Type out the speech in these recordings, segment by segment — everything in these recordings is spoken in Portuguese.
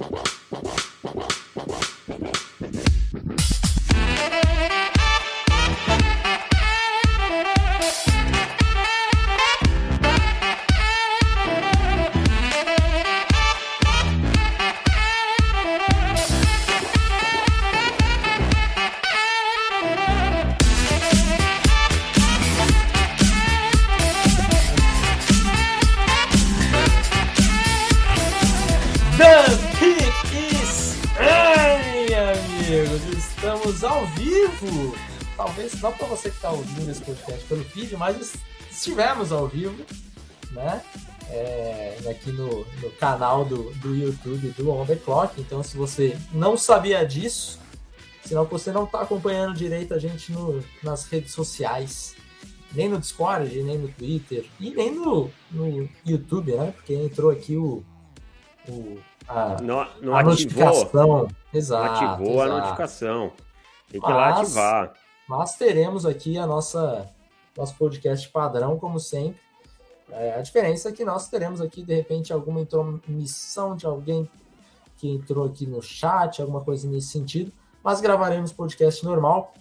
talvez podcast pelo vídeo, mas estivemos ao vivo, né? É, aqui no, no canal do, do YouTube do On The Clock. Então, se você não sabia disso, senão você não está acompanhando direito a gente no, nas redes sociais, nem no Discord, nem no Twitter, e nem no, no YouTube, né? Porque entrou aqui o, o a, não, não a ativou, notificação. Exato. Ativou exato. a notificação. Tem que ir lá ativar. Mas teremos aqui a nossa nosso podcast padrão, como sempre. É, a diferença é que nós teremos aqui, de repente, alguma intromissão de alguém que entrou aqui no chat, alguma coisa nesse sentido, mas gravaremos podcast normal.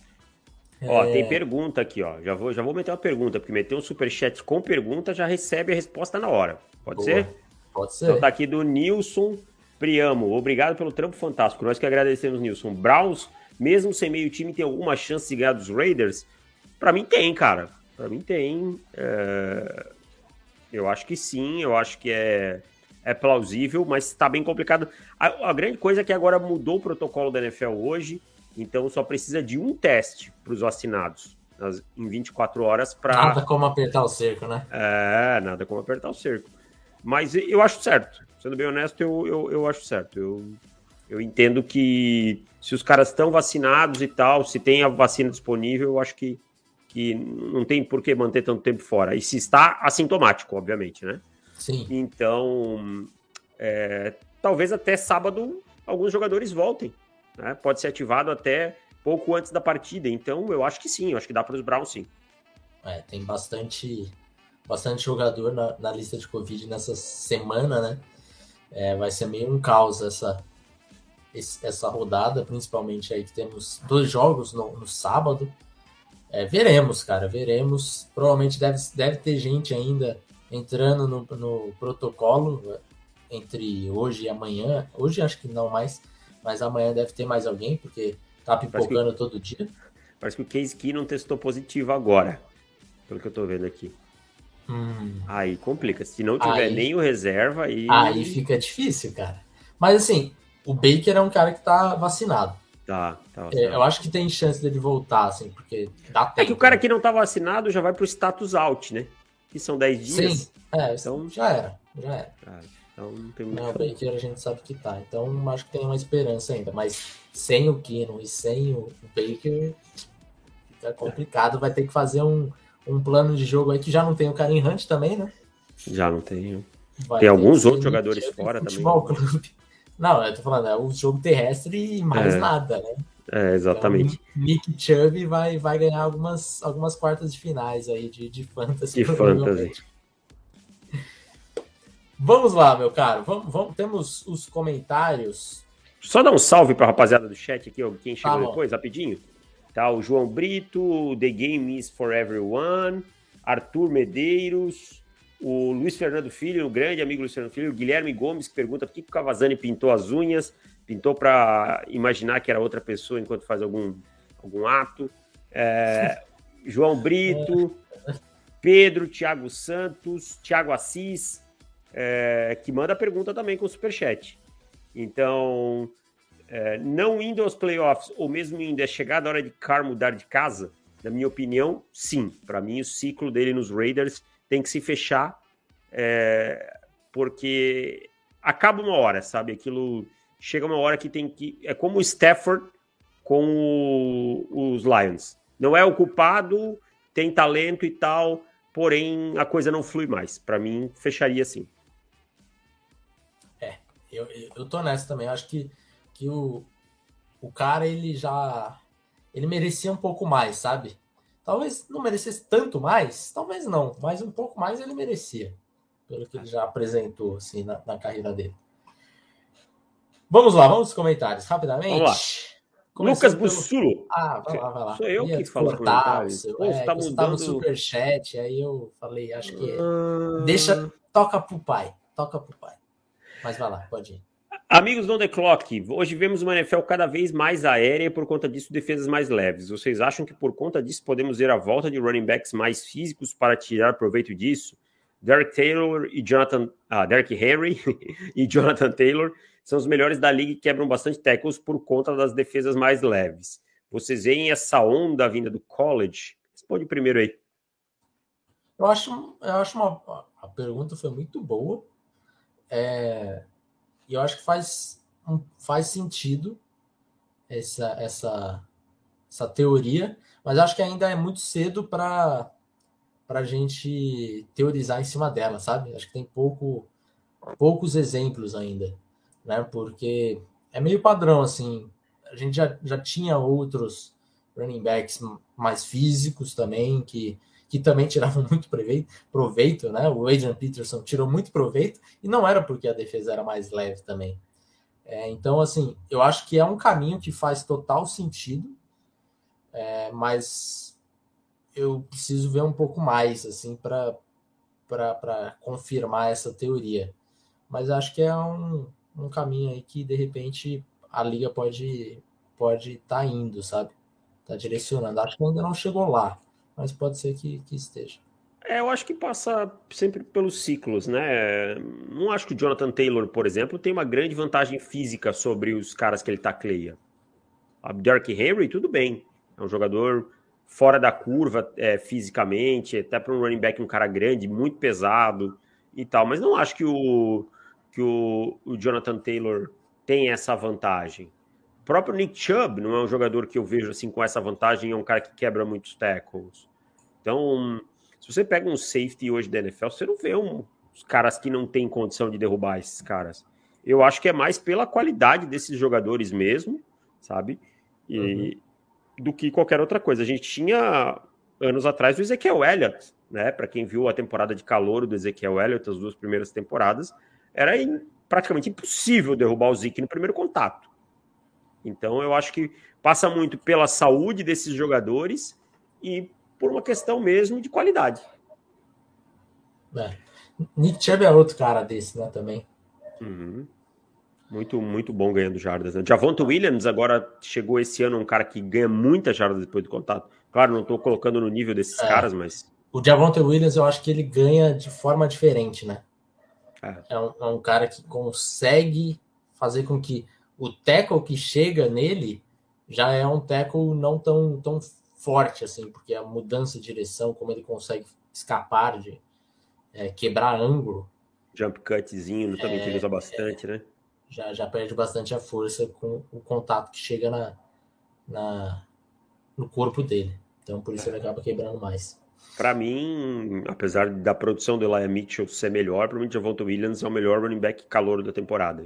Ó, é... tem pergunta aqui, ó. Já vou, já vou meter uma pergunta, porque meter um superchat com pergunta já recebe a resposta na hora. Pode Boa. ser? Pode ser. Então tá aqui do Nilson Priamo. Obrigado pelo trampo fantástico. Nós que agradecemos, Nilson. Browns mesmo sem meio time, tem alguma chance de ganhar dos Raiders? Para mim tem, cara. Para mim tem. É... Eu acho que sim, eu acho que é, é plausível, mas está bem complicado. A, a, grande coisa é que agora mudou o protocolo da NFL hoje, então só precisa de um teste para os vacinados nas, em 24 horas para. Nada como apertar o cerco, né? É, nada como apertar o cerco. Mas eu acho certo. Sendo bem honesto, eu, eu, eu acho certo. Eu, eu entendo que se os caras estão vacinados e tal, se tem a vacina disponível, eu acho que, que não tem por que manter tanto tempo fora. E se está assintomático, obviamente, né? Sim. Então, é, talvez até sábado alguns jogadores voltem. Né? Pode ser ativado até pouco antes da partida. Então, eu acho que sim, eu acho que dá para os Browns sim. É, tem bastante, bastante jogador na, na lista de Covid nessa semana, né? É, vai ser meio um caos essa, esse, essa rodada, principalmente aí que temos dois jogos no, no sábado. É, veremos, cara, veremos. Provavelmente deve, deve ter gente ainda entrando no, no protocolo é, entre hoje e amanhã. Hoje acho que não mais, mas amanhã deve ter mais alguém, porque tá pipocando que, todo dia. Parece que o Case Key não testou positivo agora, pelo que eu tô vendo aqui. Hum. Aí complica. Se não tiver aí, nem o reserva, aí. Aí fica difícil, cara. Mas assim, o Baker é um cara que tá vacinado. Tá, tá. É, eu acho que tem chance dele voltar, assim, porque dá tempo. É que o cara que não tá vacinado já vai pro status out, né? Que são 10 dias. Sim, é, então já era, já era. Ah, então não tem muito. Não, o Baker a gente sabe que tá. Então acho que tem uma esperança ainda. Mas sem o Kino e sem o Baker, fica complicado. Vai ter que fazer um, um plano de jogo aí que já não tem o Karim Hunt também, né? Já não tem. Vai tem alguns outros jogadores fora também. Clube. Não, eu tô falando, é o jogo terrestre e mais é. nada, né? É, exatamente. Então, Nick Chubb vai, vai ganhar algumas, algumas quartas de finais aí de, de fantasy. De fantasy. Vamos lá, meu caro. Vamos, vamos, temos os comentários. Só dar um salve para a rapaziada do chat aqui, quem chegou tá depois, rapidinho. Tá, o João Brito, The Game is for Everyone, Arthur Medeiros, o Luiz Fernando Filho, o grande amigo Luiz Fernando Filho, o Guilherme Gomes, que pergunta por que, o Cavazani pintou as unhas, pintou para imaginar que era outra pessoa enquanto faz algum, algum ato. É, João Brito, Pedro, Thiago Santos, Thiago Assis, é, que manda pergunta também com o Superchat. Então, é, não indo aos playoffs, ou mesmo indo, é chegada a hora de Car mudar de casa? Na minha opinião, sim. Para mim, o ciclo dele nos Raiders tem que se fechar, é, porque acaba uma hora, sabe? Aquilo chega uma hora que tem que. É como o Stafford com o, os Lions. Não é o culpado, tem talento e tal, porém a coisa não flui mais. Para mim, fecharia assim. É, eu, eu tô nessa também. Eu acho que, que o, o cara, ele já. Ele merecia um pouco mais, sabe? Talvez não merecesse tanto mais, talvez não, mas um pouco mais ele merecia, pelo que ele já apresentou assim, na, na carreira dele. Vamos lá, vamos aos comentários, rapidamente. Vamos lá. Lucas Bussulo. Pelo... Ah, vai lá, vai lá. Sou eu que falo comentários. Seu... Pô, é, tá mudando... superchat, aí eu falei, acho que... Ah... Deixa, toca pro pai, toca pro pai. Mas vai lá, pode ir. Amigos do The Clock, hoje vemos uma NFL cada vez mais aérea e por conta disso defesas mais leves. Vocês acham que por conta disso podemos ver a volta de running backs mais físicos para tirar proveito disso? Derek Taylor e Jonathan, ah, Derek Henry e Jonathan Taylor são os melhores da liga e quebram bastante tackles por conta das defesas mais leves. Vocês veem essa onda vinda do college? Responde primeiro aí. Eu acho, eu acho uma a pergunta foi muito boa. É, e eu acho que faz, faz sentido essa, essa, essa teoria, mas acho que ainda é muito cedo para a gente teorizar em cima dela, sabe? Acho que tem pouco, poucos exemplos ainda, né? Porque é meio padrão, assim. A gente já, já tinha outros running backs mais físicos também, que que também tiravam muito proveito, né? O Adrian Peterson tirou muito proveito e não era porque a defesa era mais leve também. É, então, assim, eu acho que é um caminho que faz total sentido, é, mas eu preciso ver um pouco mais, assim, para confirmar essa teoria. Mas acho que é um, um caminho aí que, de repente, a liga pode pode estar tá indo, sabe? Tá direcionando. Acho que ainda não chegou lá, mas pode ser que, que esteja. É, eu acho que passa sempre pelos ciclos, né? Não acho que o Jonathan Taylor, por exemplo, tem uma grande vantagem física sobre os caras que ele tacleia. A Derrick Henry, tudo bem. É um jogador fora da curva é, fisicamente, até para um running back um cara grande, muito pesado e tal. Mas não acho que o, que o, o Jonathan Taylor tem essa vantagem próprio Nick Chubb não é um jogador que eu vejo assim com essa vantagem, é um cara que quebra muitos tackles. Então, se você pega um safety hoje da NFL, você não vê um, os caras que não têm condição de derrubar esses caras. Eu acho que é mais pela qualidade desses jogadores mesmo, sabe? E, uhum. Do que qualquer outra coisa. A gente tinha anos atrás o Ezequiel Elliott, né? Para quem viu a temporada de calor do Ezequiel Elliott, as duas primeiras temporadas, era praticamente impossível derrubar o Zeke no primeiro contato. Então eu acho que passa muito pela saúde desses jogadores e por uma questão mesmo de qualidade. É. Nick Chubb é outro cara desse, né, também. Uhum. Muito, muito bom ganhando jardas. Né? Javonto Williams agora chegou esse ano um cara que ganha muitas jardas depois do contato. Claro, não estou colocando no nível desses é. caras, mas... O Javonte Williams eu acho que ele ganha de forma diferente, né? É. É, um, é um cara que consegue fazer com que o tackle que chega nele já é um tackle não tão, tão forte assim, porque a mudança de direção, como ele consegue escapar de é, quebrar ângulo. Jump cutzinho, também é, que ele usa bastante, é, né? Já, já perde bastante a força com o contato que chega na, na no corpo dele. Então por isso ele acaba quebrando mais. Para mim, apesar da produção do Elijah Mitchell ser melhor, para mim Javonte Williams é o melhor running back calor da temporada.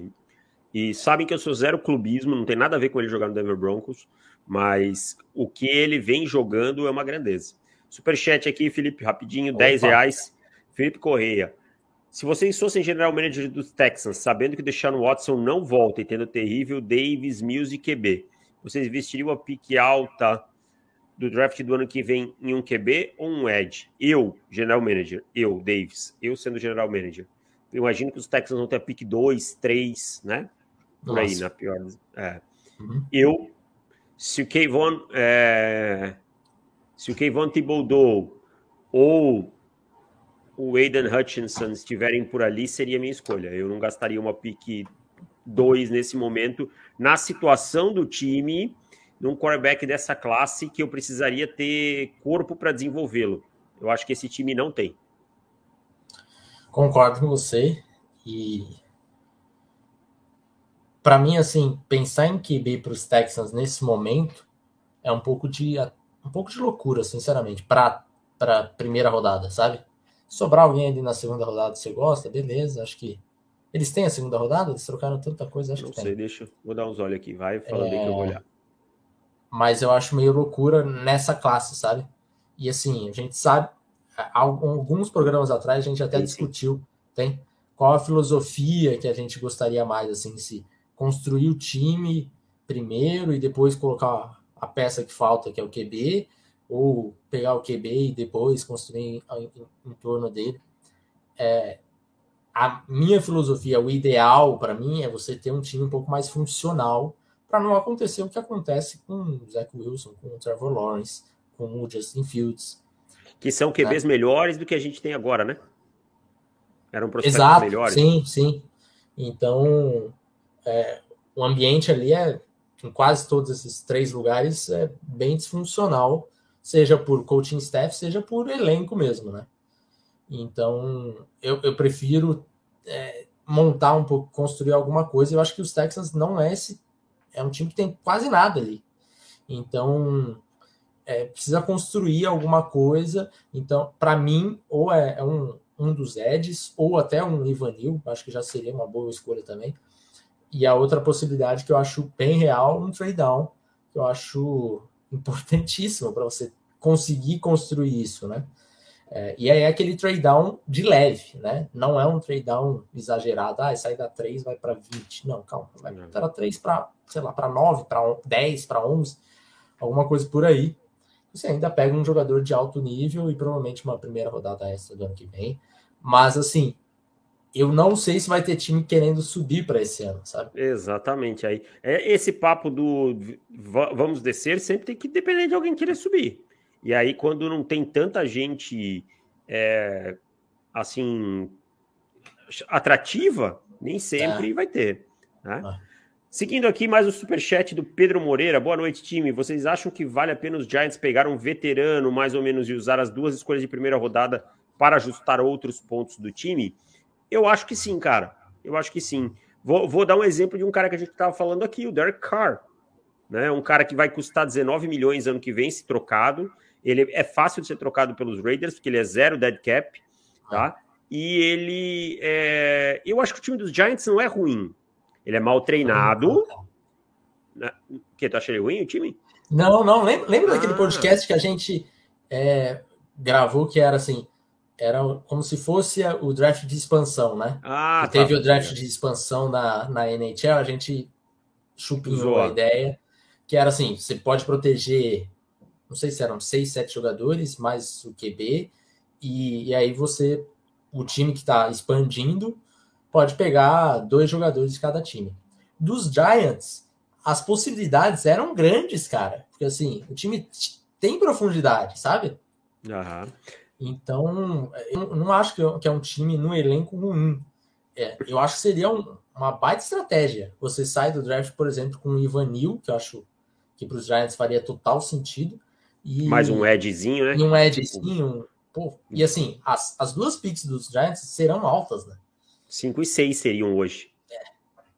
E sabem que eu sou zero clubismo, não tem nada a ver com ele jogar no Denver Broncos, mas o que ele vem jogando é uma grandeza. Superchat aqui, Felipe, rapidinho, Opa. 10 reais. Felipe Correia. Se vocês fossem general manager dos Texans, sabendo que o Deshaun Watson não volta e tendo o terrível Davis, Mills e QB, vocês vestiriam a pique alta do draft do ano que vem em um QB ou um edge? Eu, general manager, eu, Davis, eu sendo general manager. Eu imagino que os Texans vão ter a pique 2, 3, né? Por aí, na pior. É. Uhum. Eu, se o Kayvon, é, se o Kayvon Thibodeau ou o Aiden Hutchinson estiverem por ali, seria minha escolha. Eu não gastaria uma pique 2 nesse momento, na situação do time, num quarterback dessa classe, que eu precisaria ter corpo para desenvolvê-lo. Eu acho que esse time não tem. Concordo com você. E para mim, assim, pensar em QB para os Texans nesse momento é um pouco de um pouco de loucura, sinceramente, para para primeira rodada, sabe? Sobrar alguém ali na segunda rodada, você gosta, beleza? Acho que eles têm a segunda rodada, eles trocaram tanta coisa, acho Não que sei, tem. deixa, vou dar uns olhos aqui, vai falando é... aí que eu vou olhar. Mas eu acho meio loucura nessa classe, sabe? E assim, a gente sabe, alguns programas atrás a gente até sim, discutiu, sim. tem qual a filosofia que a gente gostaria mais, assim, se construir o time primeiro e depois colocar a peça que falta, que é o QB, ou pegar o QB e depois construir em, em, em torno dele. É, a minha filosofia, o ideal para mim é você ter um time um pouco mais funcional para não acontecer o que acontece com o Zach Wilson, com o Trevor Lawrence, com o Justin Fields. Que são QBs né? melhores do que a gente tem agora, né? Eram prospectos Exato, melhores. Sim, sim. Então, é, o ambiente ali é, em quase todos esses três lugares, é bem disfuncional, seja por coaching staff, seja por elenco mesmo, né? Então, eu, eu prefiro é, montar um pouco, construir alguma coisa. Eu acho que os Texans não é esse. É um time que tem quase nada ali. Então, é, precisa construir alguma coisa. Então, para mim, ou é, é, um, um dos Eds, ou até um Ivanil, acho que já seria uma boa escolha também. E a outra possibilidade que eu acho bem real, um trade down, que eu acho importantíssimo para você conseguir construir isso, né? É, e aí é aquele trade down de leve, né? Não é um trade down exagerado, ah, sai da 3 vai para 20. Não, calma, vai da 3 para, sei lá, para 9, para 10, para 11, alguma coisa por aí. Você ainda pega um jogador de alto nível e provavelmente uma primeira rodada extra do ano que vem. Mas assim, eu não sei se vai ter time querendo subir para esse ano, sabe? Exatamente. Aí, é esse papo do vamos descer sempre tem que depender de alguém querer subir. E aí, quando não tem tanta gente é, assim atrativa, nem sempre é. vai ter. Né? Ah. Seguindo aqui, mais o um superchat do Pedro Moreira. Boa noite, time. Vocês acham que vale a pena os Giants pegar um veterano, mais ou menos, e usar as duas escolhas de primeira rodada para ajustar outros pontos do time? Eu acho que sim, cara. Eu acho que sim. Vou, vou dar um exemplo de um cara que a gente estava falando aqui, o Derek Carr. Né? Um cara que vai custar 19 milhões ano que vem, se trocado. Ele é fácil de ser trocado pelos Raiders, porque ele é zero dead cap, tá? E ele. É... Eu acho que o time dos Giants não é ruim. Ele é mal treinado. Né? O que? Tu acha ele ruim, o time? Não, não. Lembra, lembra ah. daquele podcast que a gente é, gravou que era assim. Era como se fosse o draft de expansão, né? Ah, que teve tá. o draft de expansão na, na NHL, a gente chupinhou a ideia, que era assim: você pode proteger não sei se eram seis, sete jogadores, mais o QB, e, e aí você, o time que está expandindo, pode pegar dois jogadores de cada time. Dos Giants, as possibilidades eram grandes, cara, porque assim, o time tem profundidade, sabe? Uhum. Então, eu não acho que é um time no elenco ruim. É, eu acho que seria um, uma baita estratégia. Você sai do draft, por exemplo, com o Ivanil, que eu acho que para os Giants faria total sentido. E, Mais um edzinho, né? E um edzinho. Pô, e assim, as, as duas picks dos Giants serão altas, né? 5 e 6 seriam hoje. É.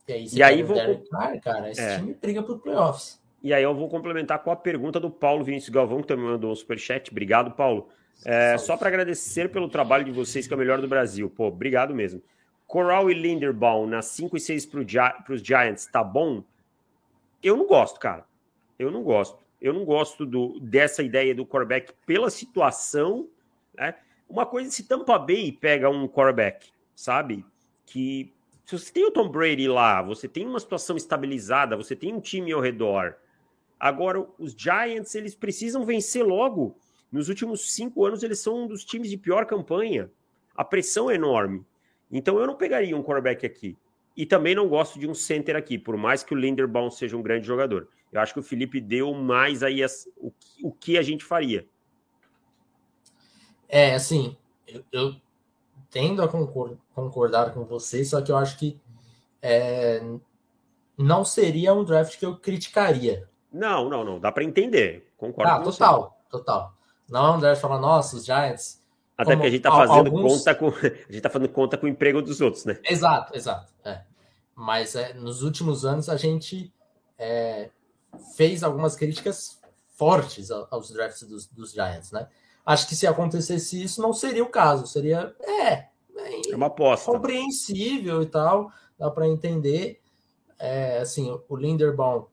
E aí, e aí vou... Carr, cara, esse é. time briga pro playoffs. E aí eu vou complementar com a pergunta do Paulo Vinícius Galvão, que também mandou um superchat. Obrigado, Paulo. É, só para agradecer pelo trabalho de vocês, que é o melhor do Brasil. Pô, obrigado mesmo. Coral e Linderbaum na 5 e 6 para os Giants, tá bom? Eu não gosto, cara. Eu não gosto. Eu não gosto do, dessa ideia do quarterback pela situação. Né? Uma coisa, se Tampa Bay pega um quarterback, sabe? Que se você tem o Tom Brady lá, você tem uma situação estabilizada, você tem um time ao redor. Agora, os Giants, eles precisam vencer logo. Nos últimos cinco anos, eles são um dos times de pior campanha. A pressão é enorme. Então, eu não pegaria um quarterback aqui. E também não gosto de um center aqui, por mais que o Linderbaum seja um grande jogador. Eu acho que o Felipe deu mais aí as, o, o que a gente faria. É, assim, eu, eu tendo a concordar, concordar com vocês, só que eu acho que é, não seria um draft que eu criticaria. Não, não, não. Dá para entender. Concordo ah, total, você. total. Não é um draft falar, nossa, os Giants. Até como, porque a gente tá fazendo alguns... conta com. A gente tá fazendo conta com o emprego dos outros, né? Exato, exato. É. Mas é, nos últimos anos a gente é, fez algumas críticas fortes aos drafts dos, dos Giants, né? Acho que se acontecesse isso, não seria o caso. Seria, é, é uma aposta. Compreensível e tal, dá para entender. É, assim, o Linderbaum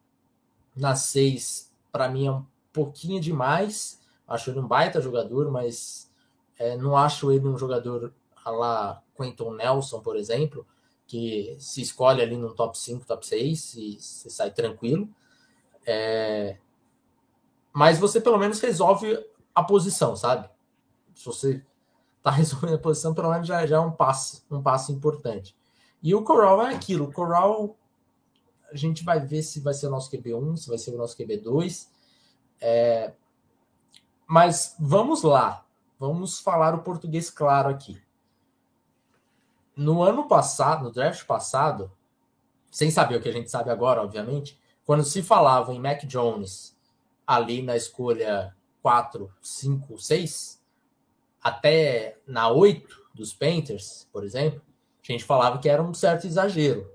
na 6, para mim, é um pouquinho demais. Acho ele um baita jogador, mas é, não acho ele um jogador a lá Quentin Nelson, por exemplo, porque se escolhe ali no top 5, top 6 e sai tranquilo. É... Mas você pelo menos resolve a posição, sabe? Se você tá resolvendo a posição, pelo menos já, já é um passo, um passo importante. E o Coral é aquilo, o Coral a gente vai ver se vai ser o nosso QB1, se vai ser o nosso QB2. É... Mas vamos lá, vamos falar o português claro aqui. No ano passado, no draft passado, sem saber o que a gente sabe agora, obviamente, quando se falava em Mac Jones ali na escolha 4, 5, 6, até na 8 dos Panthers, por exemplo, a gente falava que era um certo exagero.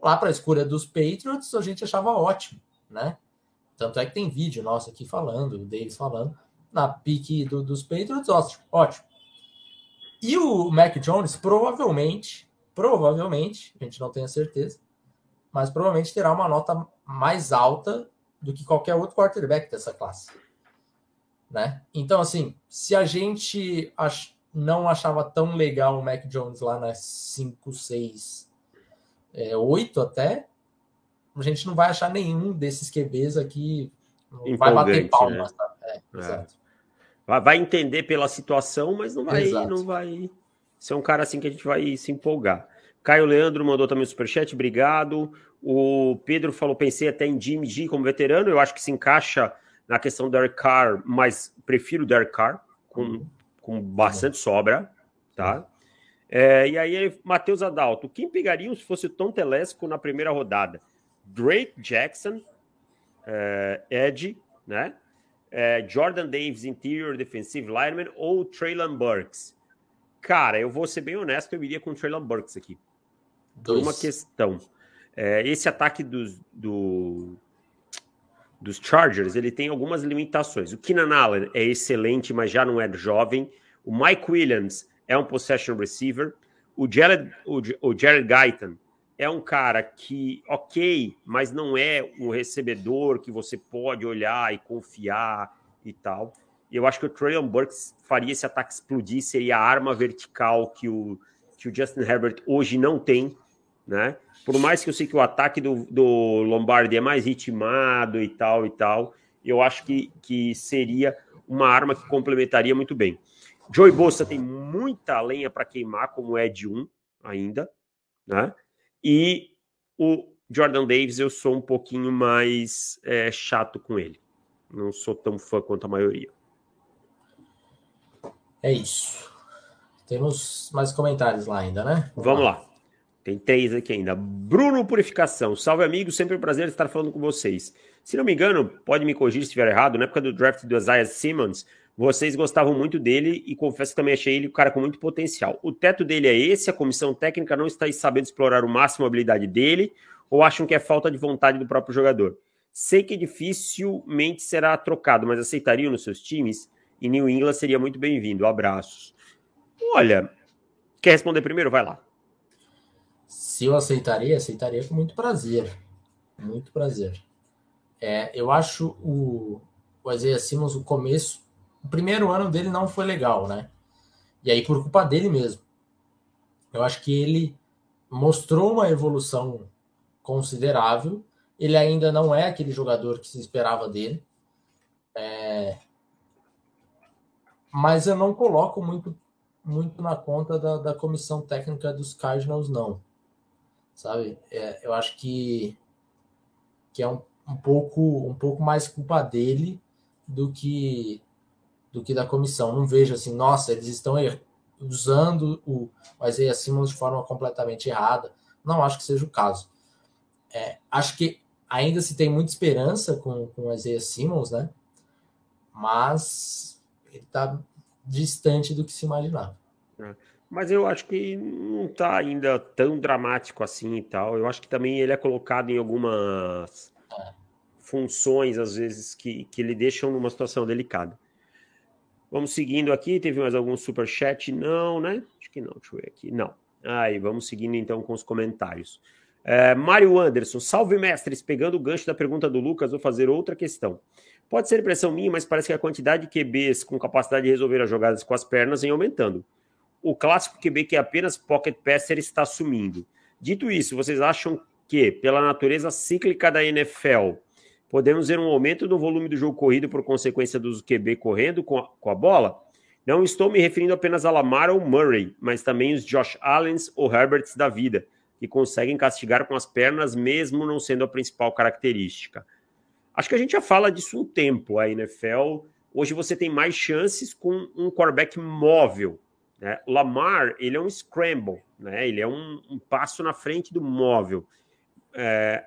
Lá para a escolha dos Patriots, a gente achava ótimo, né? Tanto é que tem vídeo nosso aqui falando, deles falando, na pique do, dos Patriots, ótimo, ótimo. E o Mac Jones provavelmente, provavelmente, a gente não tem a certeza, mas provavelmente terá uma nota mais alta do que qualquer outro quarterback dessa classe. Né? Então, assim, se a gente ach... não achava tão legal o Mac Jones lá nas 5, 6, é, 8 até, a gente não vai achar nenhum desses QBs aqui. vai bater palmas. Né? É, é. Exato vai entender pela situação, mas não vai, não vai ser um cara assim que a gente vai se empolgar. Caio Leandro mandou também o superchat, obrigado. O Pedro falou, pensei até em Jimmy G como veterano, eu acho que se encaixa na questão do Derek Carr, mas prefiro o Derek Carr, com, com bastante sobra, tá? É, e aí, Matheus Adalto, quem pegariam se fosse o Tom Telesco na primeira rodada? Drake Jackson, é, Ed, né? É, Jordan Davis, interior defensive lineman, ou Traylon Burks? Cara, eu vou ser bem honesto, eu iria com o Traylon Burks aqui. Por Dois. uma questão. É, esse ataque dos, do, dos Chargers, ele tem algumas limitações. O Keenan Allen é excelente, mas já não é jovem. O Mike Williams é um possession receiver. O Jared, o, o Jared Guyton é um cara que, ok, mas não é um recebedor que você pode olhar e confiar e tal. Eu acho que o Traylon Burks faria esse ataque explodir, seria a arma vertical que o, que o Justin Herbert hoje não tem, né? Por mais que eu sei que o ataque do, do Lombardi é mais ritmado e tal e tal, eu acho que, que seria uma arma que complementaria muito bem. Joey Bossa tem muita lenha para queimar, como é de um ainda, né? E o Jordan Davis, eu sou um pouquinho mais é, chato com ele. Não sou tão fã quanto a maioria. É isso. Temos mais comentários lá ainda, né? Vamos, Vamos lá. lá. Tem três aqui ainda. Bruno Purificação. Salve, amigo. Sempre um prazer estar falando com vocês. Se não me engano, pode me corrigir se estiver errado. Na época do draft do Isaiah Simmons, vocês gostavam muito dele e confesso que também achei ele um cara com muito potencial. O teto dele é esse, a comissão técnica não está sabendo explorar o máximo a habilidade dele ou acham que é falta de vontade do próprio jogador? Sei que dificilmente será trocado, mas aceitariam nos seus times? E New England seria muito bem-vindo. Abraços. Olha, quer responder primeiro? Vai lá. Se eu aceitaria, aceitaria com muito prazer. Muito prazer. É, eu acho o, o Isaiah Simmons, o começo o primeiro ano dele não foi legal, né? E aí por culpa dele mesmo. Eu acho que ele mostrou uma evolução considerável. Ele ainda não é aquele jogador que se esperava dele. É... Mas eu não coloco muito, muito na conta da, da comissão técnica dos Cardinals, não. Sabe? É, eu acho que, que é um, um, pouco, um pouco mais culpa dele do que do que da comissão. Não vejo assim, nossa, eles estão usando o Isaiah Simmons de forma completamente errada. Não acho que seja o caso. É, acho que ainda se tem muita esperança com, com o Isaiah Simmons, né? Mas ele está distante do que se imaginava. É. Mas eu acho que não está ainda tão dramático assim e tal. Eu acho que também ele é colocado em algumas é. funções, às vezes, que, que ele deixam numa situação delicada. Vamos seguindo aqui. Teve mais algum super chat? Não, né? Acho que não. Deixa eu ver aqui. Não. Aí, vamos seguindo então com os comentários. É, Mário Anderson, salve mestres. Pegando o gancho da pergunta do Lucas, vou fazer outra questão. Pode ser impressão minha, mas parece que a quantidade de QBs com capacidade de resolver as jogadas com as pernas vem aumentando. O clássico QB que é apenas pocket passer está sumindo. Dito isso, vocês acham que, pela natureza cíclica da NFL, podemos ver um aumento no volume do jogo corrido por consequência dos QB correndo com a, com a bola? Não estou me referindo apenas a Lamar ou Murray, mas também os Josh Allens ou Herberts da vida, que conseguem castigar com as pernas mesmo não sendo a principal característica. Acho que a gente já fala disso um tempo. A NFL, hoje você tem mais chances com um quarterback móvel. Né? Lamar, ele é um scramble, né? ele é um, um passo na frente do móvel. É...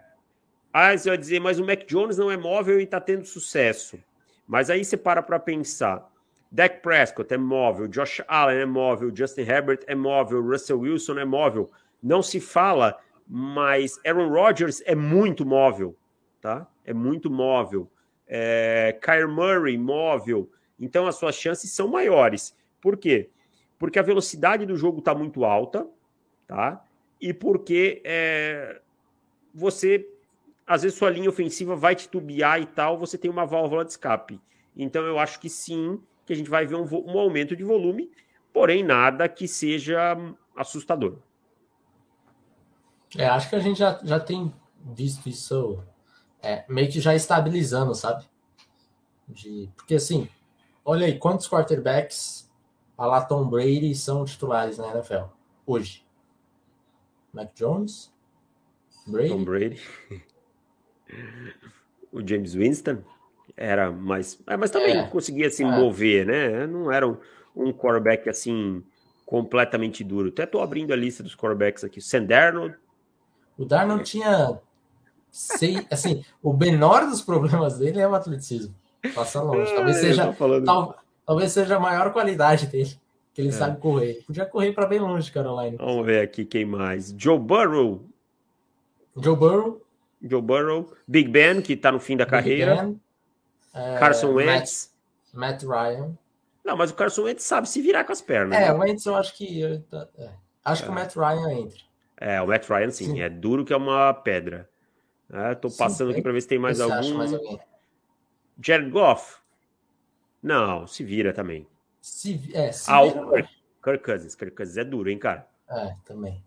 Ah, você vai dizer, mas o Mac Jones não é móvel e está tendo sucesso. Mas aí você para para pensar. Dak Prescott é móvel, Josh Allen é móvel, Justin Herbert é móvel, Russell Wilson é móvel. Não se fala, mas Aaron Rodgers é muito móvel, tá? É muito móvel. É, Kyler Murray, móvel. Então as suas chances são maiores. Por quê? Porque a velocidade do jogo está muito alta, tá? E porque é, você, às vezes, sua linha ofensiva vai titubear e tal, você tem uma válvula de escape. Então, eu acho que sim, que a gente vai ver um, um aumento de volume, porém nada que seja assustador. É, acho que a gente já, já tem visto isso é, meio que já estabilizando, sabe? De, porque assim, olha aí, quantos quarterbacks a lá Tom Brady são titulares na NFL hoje? Mac Jones? Brady? Tom Brady. O James Winston era mais. É, mas também é, conseguia se é. mover, né? Não era um, um quarterback assim completamente duro. Até tô abrindo a lista dos quarterbacks aqui. Sam Darnold. O Darnold tinha. Sei, assim, o menor dos problemas dele é o atleticismo. Passa longe. Talvez seja, tal, talvez seja a maior qualidade dele. Que ele é. sabe correr. Podia correr para bem longe, Caroline. Vamos ver aqui quem mais. Joe Burrow, Joe Burrow. Joe Burrow. Big Ben, que está no fim da Big carreira. Ben, é, Carson Wentz. Matt, Matt, Ryan. Não, mas o Carson Wentz sabe se virar com as pernas. É, né? o Wentz eu acho que. É, acho é. que o Matt Ryan entra. É, o Matt Ryan sim, sim. é duro que é uma pedra. Estou passando sim, aqui para ver se tem mais algum. Mais Jared Goff. Não, se vira também. Se, é, se ah, vira, o Kirk, Kirk Cousins. Kirk Cousins é duro, hein, cara? É, também.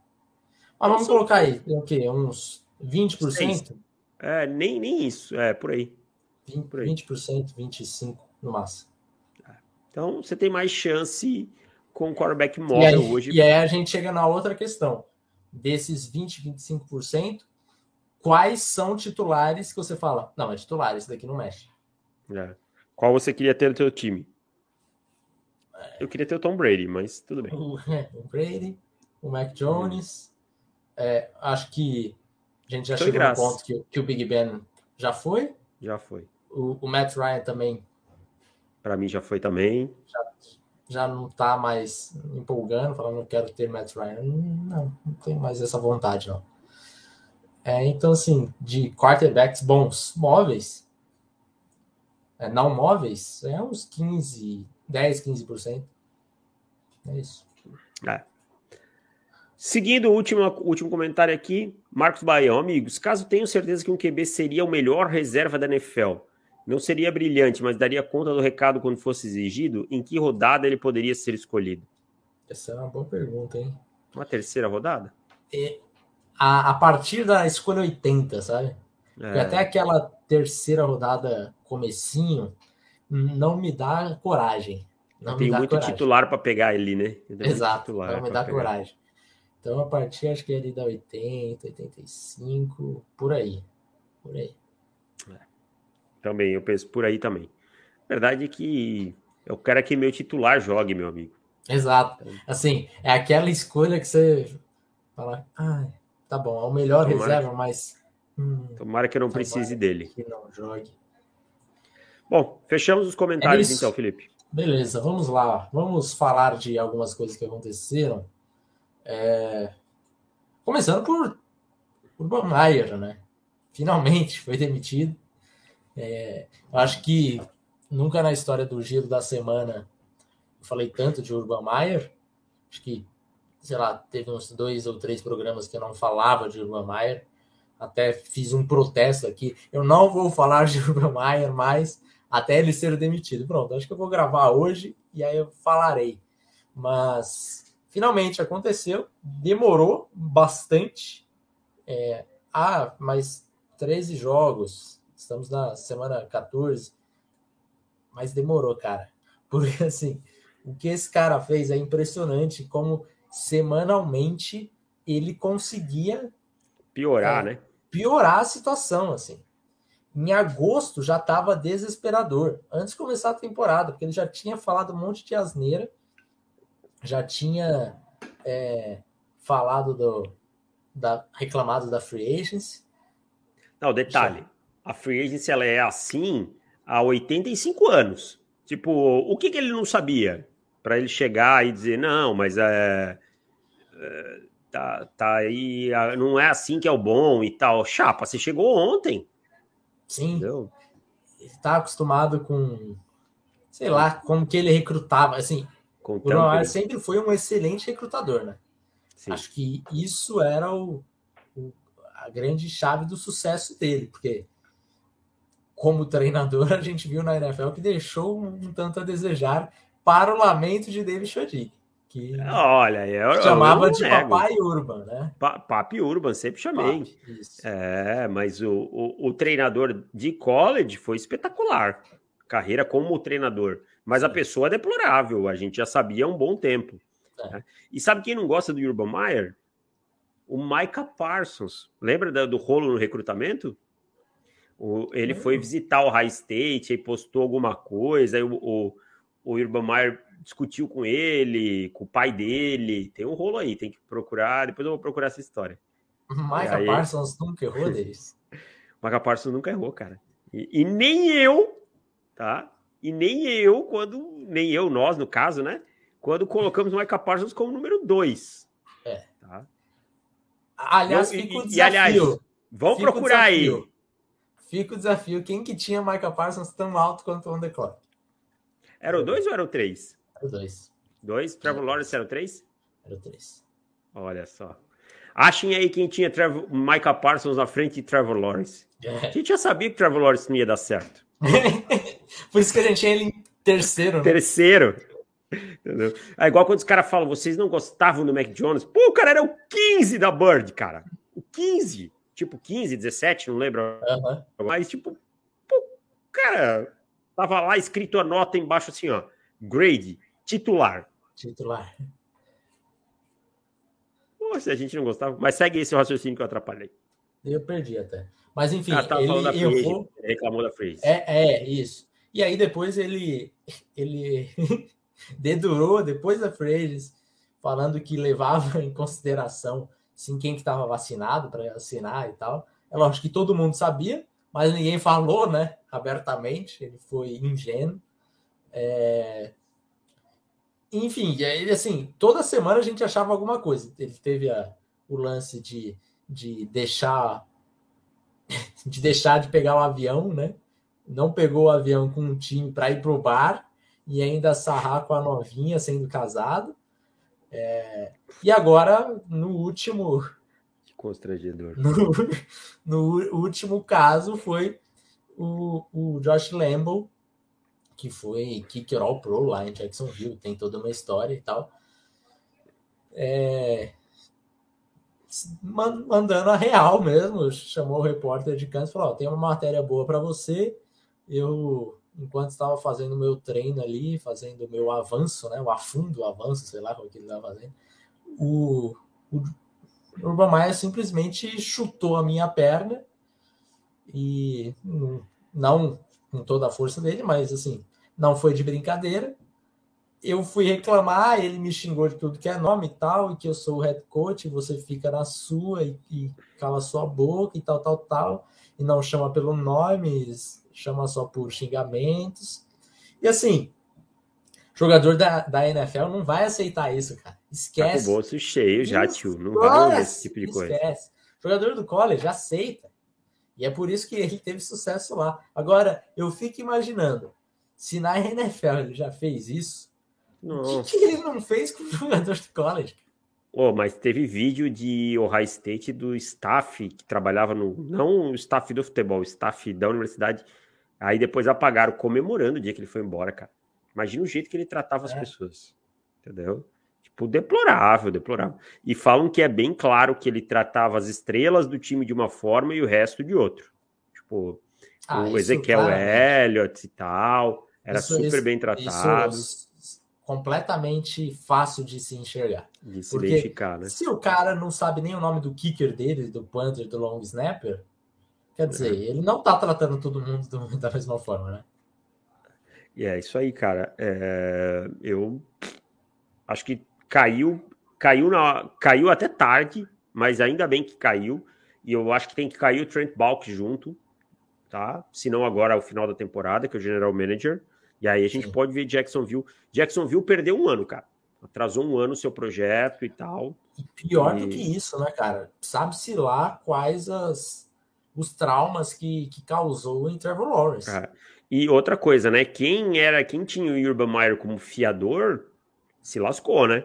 Mas vamos colocar aí, o quê? Uns 20%? É, nem, nem isso, é por aí. 20%, por aí. 20%, 25% no máximo. Então você tem mais chance com o quarterback móvel e aí, hoje. E aí a gente chega na outra questão. Desses 20%, 25%, quais são titulares que você fala? Não, é titular, esse daqui não mexe. É. Qual você queria ter no seu time? Eu queria ter o Tom Brady, mas tudo bem. O, é, o Brady, o Mac Jones, é, acho que a gente já foi chegou graça. no ponto que, que, o Big Ben já foi. Já foi. O, o Matt Ryan também. Para mim já foi também. Já, já não tá mais empolgando, falando que quero ter Matt Ryan. Não, não tenho mais essa vontade, não. É, então, assim, de quarterbacks bons, móveis, é, não móveis, é uns 15, 10, 15%. É isso. É. Seguindo o último, último comentário aqui, Marcos Baião, amigos, caso tenham certeza que um QB seria o melhor reserva da NFL, não seria brilhante, mas daria conta do recado quando fosse exigido, em que rodada ele poderia ser escolhido? Essa é uma boa pergunta, hein? Uma terceira rodada? É, a, a partir da escolha 80, sabe? É. Até aquela terceira rodada, comecinho, não me dá coragem. Não Tem muito coragem. titular para pegar ele, né? Exato, não me dá coragem. Então, a partir, acho que é ali da 80, 85, por aí. Por aí. É. Também, eu penso por aí também. Verdade é que eu quero que meu titular jogue, meu amigo. Exato. Assim, é aquela escolha que você fala, ah, tá bom, é o melhor tomara reserva, mas. Hum, tomara que eu não precise dele. Que não jogue. Bom, fechamos os comentários é então, Felipe. Beleza, vamos lá. Vamos falar de algumas coisas que aconteceram. É... Começando por Urban Meyer, né? Finalmente foi demitido. É... Acho que nunca na história do giro da semana eu falei tanto de Urban Meyer. Acho que, sei lá, teve uns dois ou três programas que eu não falava de Urban Meyer. Até fiz um protesto aqui. Eu não vou falar de Urban Meyer mais até ele ser demitido. Pronto, acho que eu vou gravar hoje e aí eu falarei. Mas finalmente aconteceu, demorou bastante. É, ah, mas 13 jogos, estamos na semana 14, mas demorou, cara. Porque assim, o que esse cara fez é impressionante como semanalmente ele conseguia piorar, é, né? Piorar a situação, assim. Em agosto já estava desesperador, antes de começar a temporada, porque ele já tinha falado um monte de asneira, já tinha é, falado do da reclamado da free agency. Não, detalhe, já. a free agency ela é assim há 85 anos. Tipo, o que, que ele não sabia para ele chegar e dizer não, mas é, é tá, tá aí, não é assim que é o bom e tal. Chapa, você chegou ontem. Sim. Entendeu? Ele tá acostumado com, sei lá, como que ele recrutava. Assim, com o Ron sempre foi um excelente recrutador, né? Sim. Acho que isso era o, o, a grande chave do sucesso dele, porque como treinador a gente viu na NFL que deixou um, tanto a desejar para o lamento de David Chodik que Olha, eu, chamava eu de nego. Papai Urban, né? Pa, Papi Urban, sempre chamei. Papi, é, mas o, o, o, treinador de college foi espetacular. Carreira como treinador. Mas a pessoa é deplorável, a gente já sabia há um bom tempo. É. Né? E sabe quem não gosta do Urban Meyer? O Micah Parsons. Lembra do, do rolo no recrutamento? O, ele foi visitar o High State e postou alguma coisa, aí o, o, o Urban Meyer discutiu com ele, com o pai dele. Tem um rolo aí, tem que procurar. Depois eu vou procurar essa história. Micah aí... Parsons nunca errou deles. Micah Parsons nunca errou, cara. E, e, nem eu, tá? E nem eu, quando. Nem eu, nós, no caso, né? Quando colocamos o Micah Parsons como número 2. É. Tá? Aliás, eu, fica o desafio. E, aliás, vamos fica procurar aí. Fica o desafio. Quem que tinha Micah Parsons tão alto quanto o On The Clock? Era o 2 ou era o 3? Era o 2. 2? Trevor Lawrence era o 3? Era o 3. Olha só. Achem aí quem tinha Trevor, Micah Parsons na frente de Trevor Lawrence. É. A gente já sabia que Trevor Lawrence não ia dar certo. Por isso que a gente tinha ele em terceiro. Né? Terceiro. Entendeu? É igual quando os caras falam, vocês não gostavam do Mac Jones. Pô, o cara era o 15 da Bird, cara. O 15. Tipo 15, 17, não lembro. Uhum. Mas, tipo, pô, cara, Tava lá escrito a nota embaixo assim, ó. Grade, titular. Titular. Poxa, a gente não gostava. Mas segue esse raciocínio que eu atrapalhei. Eu perdi até. Mas enfim, ah, ele falando da errou... reclamou da phrase. É, é, isso. E aí depois ele ele dedurou depois da phrase, falando que levava em consideração sim quem que estava vacinado para assinar e tal. É lógico que todo mundo sabia, mas ninguém falou, né? Abertamente, ele foi ingênuo. É... Enfim, ele assim, toda semana a gente achava alguma coisa. Ele teve a, o lance de, de deixar de deixar de pegar o avião, né? Não pegou o avião com um time para ir pro bar e ainda sarrar com a novinha sendo casado. É... E agora, no último Constrangedor. No, no último caso foi o, o Josh Lambo, que foi kicker all pro lá em Jacksonville, tem toda uma história e tal. É, mandando a real mesmo, chamou o repórter de Kansas e falou: tem uma matéria boa para você. Eu, enquanto estava fazendo o meu treino ali, fazendo o meu avanço, né, o afundo, o avanço, sei lá como que ele estava fazendo, o, o o Urban Meyer simplesmente chutou a minha perna e não com toda a força dele, mas assim, não foi de brincadeira. Eu fui reclamar, ele me xingou de tudo que é nome e tal, e que eu sou o head coach, você fica na sua e, e cala sua boca e tal, tal, tal, e não chama pelo nome, chama só por xingamentos. E assim, jogador da, da NFL não vai aceitar isso, cara. Esquece. Tá com o bolso cheio já, tio. Não vai esse tipo de coisa. Esquece. Jogador do college aceita. E é por isso que ele teve sucesso lá. Agora, eu fico imaginando, se na NFL ele já fez isso, o que, que, ele não fez com o jogador do college? Oh, mas teve vídeo de Ohio State do staff que trabalhava no. Não o staff do futebol, o staff da universidade. Aí depois apagaram, comemorando o dia que ele foi embora, cara. Imagina o jeito que ele tratava é. as pessoas. Entendeu? Tipo, deplorável, deplorável. E falam que é bem claro que ele tratava as estrelas do time de uma forma e o resto de outro. Tipo, ah, o Ezequiel claro. Elliott e tal. Era isso, super isso, bem tratado. Isso, completamente fácil de se enxergar. De se Porque identificar, né? Se o cara não sabe nem o nome do kicker dele, do punter, do long snapper, quer dizer, é. ele não tá tratando todo mundo da mesma forma, né? E é isso aí, cara. É, eu acho que caiu, caiu, na, caiu até tarde, mas ainda bem que caiu. E eu acho que tem que cair o Trent Balk junto, tá? Se não agora ao final da temporada, que é o general manager. E aí a gente Sim. pode ver Jacksonville. Jacksonville perdeu um ano, cara. Atrasou um ano o seu projeto e tal. E pior e... do que isso, né, cara? Sabe-se lá quais as, os traumas que, que causou o Trevor Lawrence. É. E outra coisa, né? Quem era, quem tinha o Urban Meyer como fiador, se lascou, né?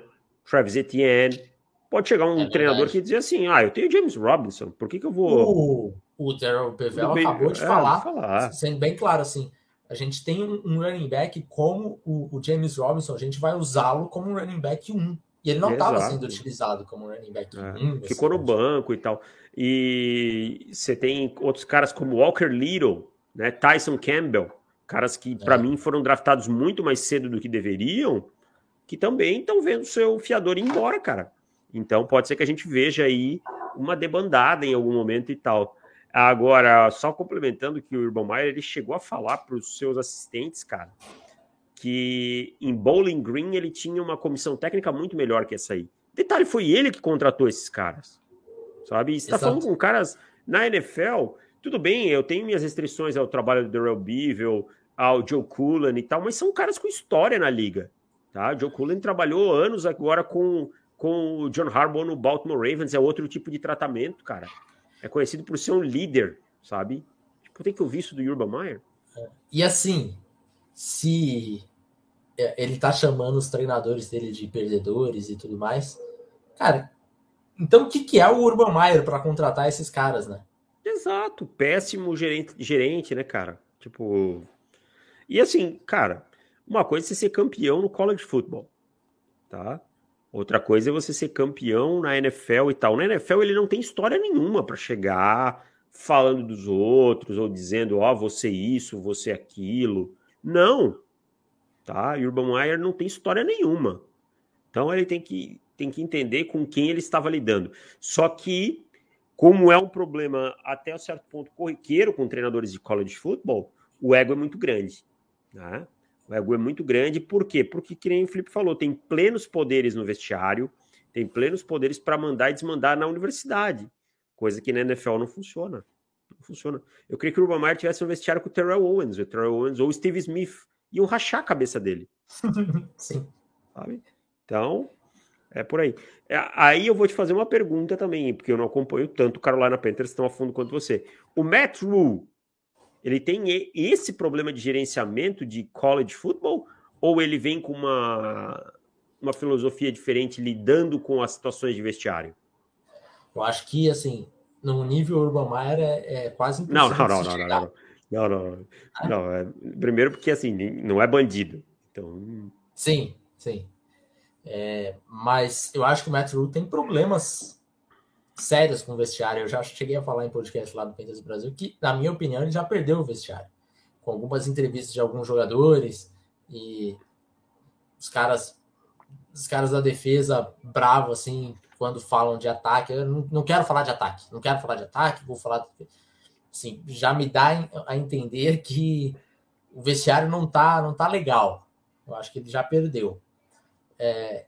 Travis Etienne. Pode chegar um é treinador que dizia assim: ah, eu tenho James Robinson, por que, que eu vou. O, o Terrell Bevel acabou de é, falar, falar, sendo bem claro assim: a gente tem um, um running back como o, o James Robinson, a gente vai usá-lo como um running back 1. E ele não estava sendo utilizado como running back é, 1. Ficou no banco e tal. E você tem outros caras como Walker Little, né, Tyson Campbell, caras que para é. mim foram draftados muito mais cedo do que deveriam, que também estão vendo seu fiador ir embora, cara. Então pode ser que a gente veja aí uma debandada em algum momento e tal. Agora, só complementando que o Urban Meyer ele chegou a falar para os seus assistentes, cara, que em Bowling Green ele tinha uma comissão técnica muito melhor que essa aí. Detalhe, foi ele que contratou esses caras, sabe? E você está falando com caras na NFL, tudo bem, eu tenho minhas restrições ao trabalho do Darrell Bevel, ao Joe Cullen e tal, mas são caras com história na liga, tá? O Joe Cullen trabalhou anos agora com, com o John Harbaugh no Baltimore Ravens, é outro tipo de tratamento, cara é conhecido por ser um líder, sabe? Tipo, tem que ouvir isso do Urban Meyer. É. E assim, se é, ele tá chamando os treinadores dele de perdedores e tudo mais, cara, então o que, que é o Urban Meyer para contratar esses caras, né? Exato, péssimo gerente, gerente, né, cara? Tipo. E assim, cara, uma coisa é você ser campeão no college football, tá? Outra coisa é você ser campeão na NFL e tal. Na NFL ele não tem história nenhuma para chegar falando dos outros ou dizendo, ó, oh, você isso, você aquilo. Não. Tá? Urban Meyer não tem história nenhuma. Então ele tem que, tem que entender com quem ele estava lidando. Só que, como é um problema até um certo ponto corriqueiro com treinadores de college football, o ego é muito grande. Né? O ego é muito grande, por quê? Porque, que nem o Felipe falou, tem plenos poderes no vestiário, tem plenos poderes para mandar e desmandar na universidade, coisa que na NFL não funciona. Não funciona. Eu creio que o Urban Meyer tivesse um vestiário com o Terrell Owens, o Terrell Owens ou o Steve Smith, iam rachar a cabeça dele. Sim. Sabe? Então, é por aí. É, aí eu vou te fazer uma pergunta também, porque eu não acompanho tanto o Carolina Panthers tão a fundo quanto você. O Matt Rule ele tem esse problema de gerenciamento de college football ou ele vem com uma, uma filosofia diferente lidando com as situações de vestiário? Eu acho que, assim, no nível Urban Meyer é, é quase impossível. Não, não, não, não, não, não, não, não, ah? não é, Primeiro porque, assim, não é bandido. Então... Sim, sim. É, mas eu acho que o Matt Rule tem problemas sérias com o vestiário. Eu já cheguei a falar em podcast lá do Pentas Brasil que, na minha opinião, ele já perdeu o vestiário. Com algumas entrevistas de alguns jogadores e os caras os caras da defesa bravo assim quando falam de ataque. Eu não, não quero falar de ataque, não quero falar de ataque, vou falar assim, já me dá a entender que o vestiário não tá não tá legal. Eu acho que ele já perdeu. É,